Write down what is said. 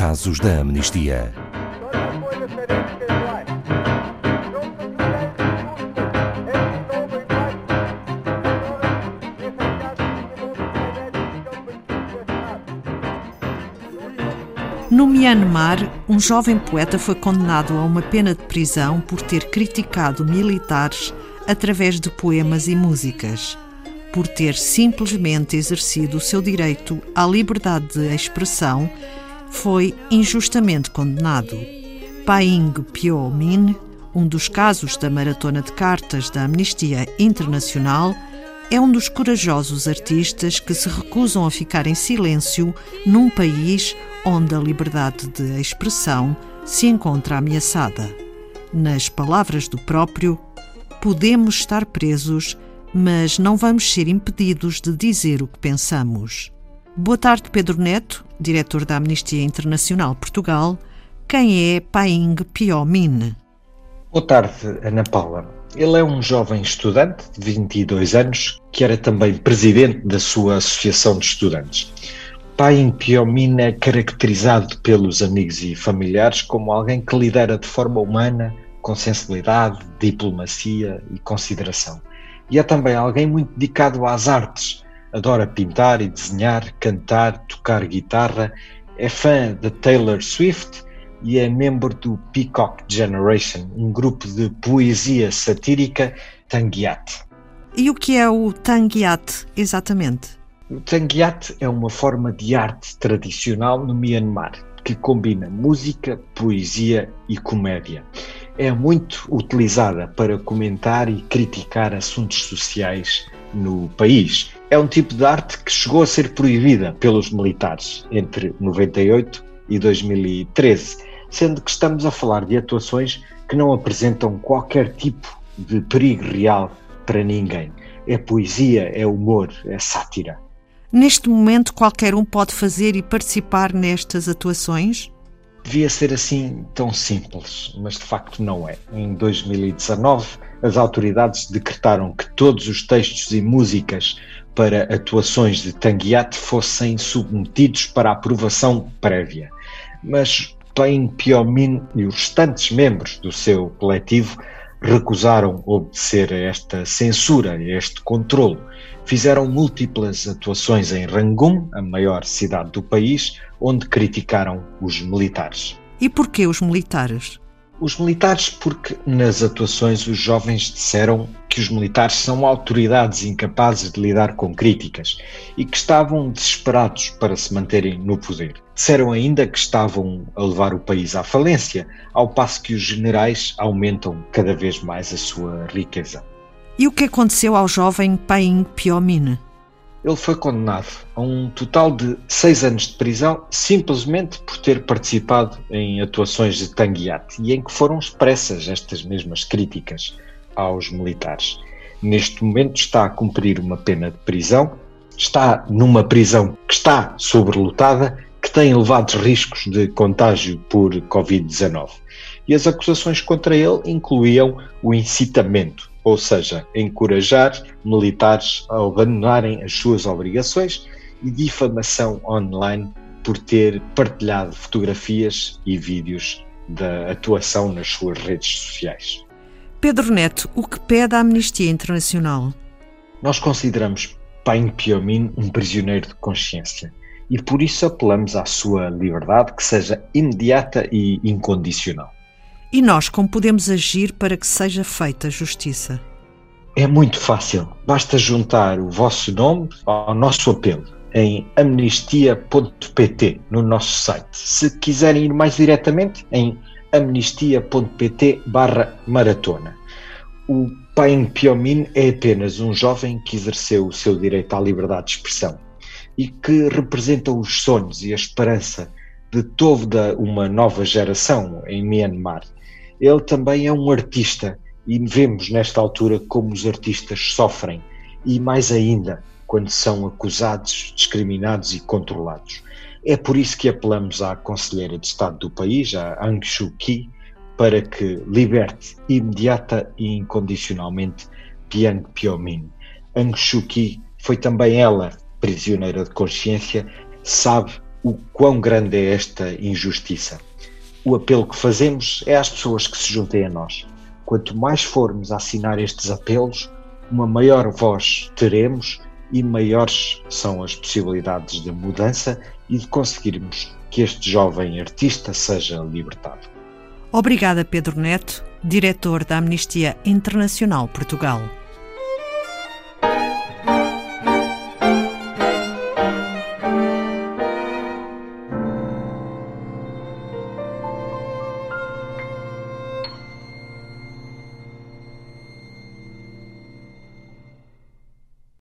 casos da amnistia. No Myanmar, um jovem poeta foi condenado a uma pena de prisão por ter criticado militares através de poemas e músicas, por ter simplesmente exercido o seu direito à liberdade de expressão, foi injustamente condenado. Paing Pyo Min, um dos casos da maratona de cartas da Amnistia Internacional, é um dos corajosos artistas que se recusam a ficar em silêncio num país onde a liberdade de expressão se encontra ameaçada. Nas palavras do próprio, podemos estar presos, mas não vamos ser impedidos de dizer o que pensamos. Boa tarde, Pedro Neto, diretor da Amnistia Internacional Portugal. Quem é Paing Piomin? Boa tarde, Ana Paula. Ele é um jovem estudante de 22 anos que era também presidente da sua associação de estudantes. Pai Piomina é caracterizado pelos amigos e familiares como alguém que lidera de forma humana, com sensibilidade, diplomacia e consideração. E é também alguém muito dedicado às artes. Adora pintar e desenhar, cantar, tocar guitarra. É fã de Taylor Swift e é membro do Peacock Generation, um grupo de poesia satírica Tangiat. E o que é o Tangiat, exatamente? O Tangiat é uma forma de arte tradicional no Myanmar que combina música, poesia e comédia. É muito utilizada para comentar e criticar assuntos sociais no país. É um tipo de arte que chegou a ser proibida pelos militares entre 98 e 2013 sendo que estamos a falar de atuações que não apresentam qualquer tipo de perigo real para ninguém. É poesia, é humor, é sátira. Neste momento, qualquer um pode fazer e participar nestas atuações? Devia ser assim tão simples, mas de facto não é. Em 2019, as autoridades decretaram que todos os textos e músicas para atuações de Tanguiate fossem submetidos para aprovação prévia. Mas Plain Piomin e os restantes membros do seu coletivo recusaram obedecer a esta censura, a este controle. Fizeram múltiplas atuações em Rangún, a maior cidade do país, onde criticaram os militares. E porquê os militares? Os militares, porque nas atuações os jovens disseram que os militares são autoridades incapazes de lidar com críticas e que estavam desesperados para se manterem no poder. Disseram ainda que estavam a levar o país à falência, ao passo que os generais aumentam cada vez mais a sua riqueza. E o que aconteceu ao jovem Paim Piomine? Ele foi condenado a um total de seis anos de prisão simplesmente por ter participado em atuações de Tanguiat e em que foram expressas estas mesmas críticas aos militares. Neste momento está a cumprir uma pena de prisão, está numa prisão que está sobrelotada, que tem elevados riscos de contágio por Covid-19. E as acusações contra ele incluíam o incitamento ou seja, encorajar militares a abandonarem as suas obrigações e difamação online por ter partilhado fotografias e vídeos da atuação nas suas redes sociais. Pedro Neto, o que pede a Amnistia Internacional? Nós consideramos Pain Piomin um prisioneiro de consciência e por isso apelamos à sua liberdade que seja imediata e incondicional. E nós como podemos agir para que seja feita justiça? É muito fácil. Basta juntar o vosso nome ao nosso apelo em amnistia.pt no nosso site. Se quiserem ir mais diretamente, em amnistia.pt barra maratona. O Pain Piomin é apenas um jovem que exerceu o seu direito à liberdade de expressão e que representa os sonhos e a esperança de toda uma nova geração em Myanmar ele também é um artista e vemos nesta altura como os artistas sofrem e mais ainda quando são acusados, discriminados e controlados. É por isso que apelamos à Conselheira de Estado do país, a Aung Suu Kyi, para que liberte imediata e incondicionalmente Piang Pyomin. Aung Suu Kyi foi também ela prisioneira de consciência, sabe o quão grande é esta injustiça. O apelo que fazemos é às pessoas que se juntem a nós. Quanto mais formos a assinar estes apelos, uma maior voz teremos e maiores são as possibilidades de mudança e de conseguirmos que este jovem artista seja libertado. Obrigada, Pedro Neto, diretor da Amnistia Internacional Portugal.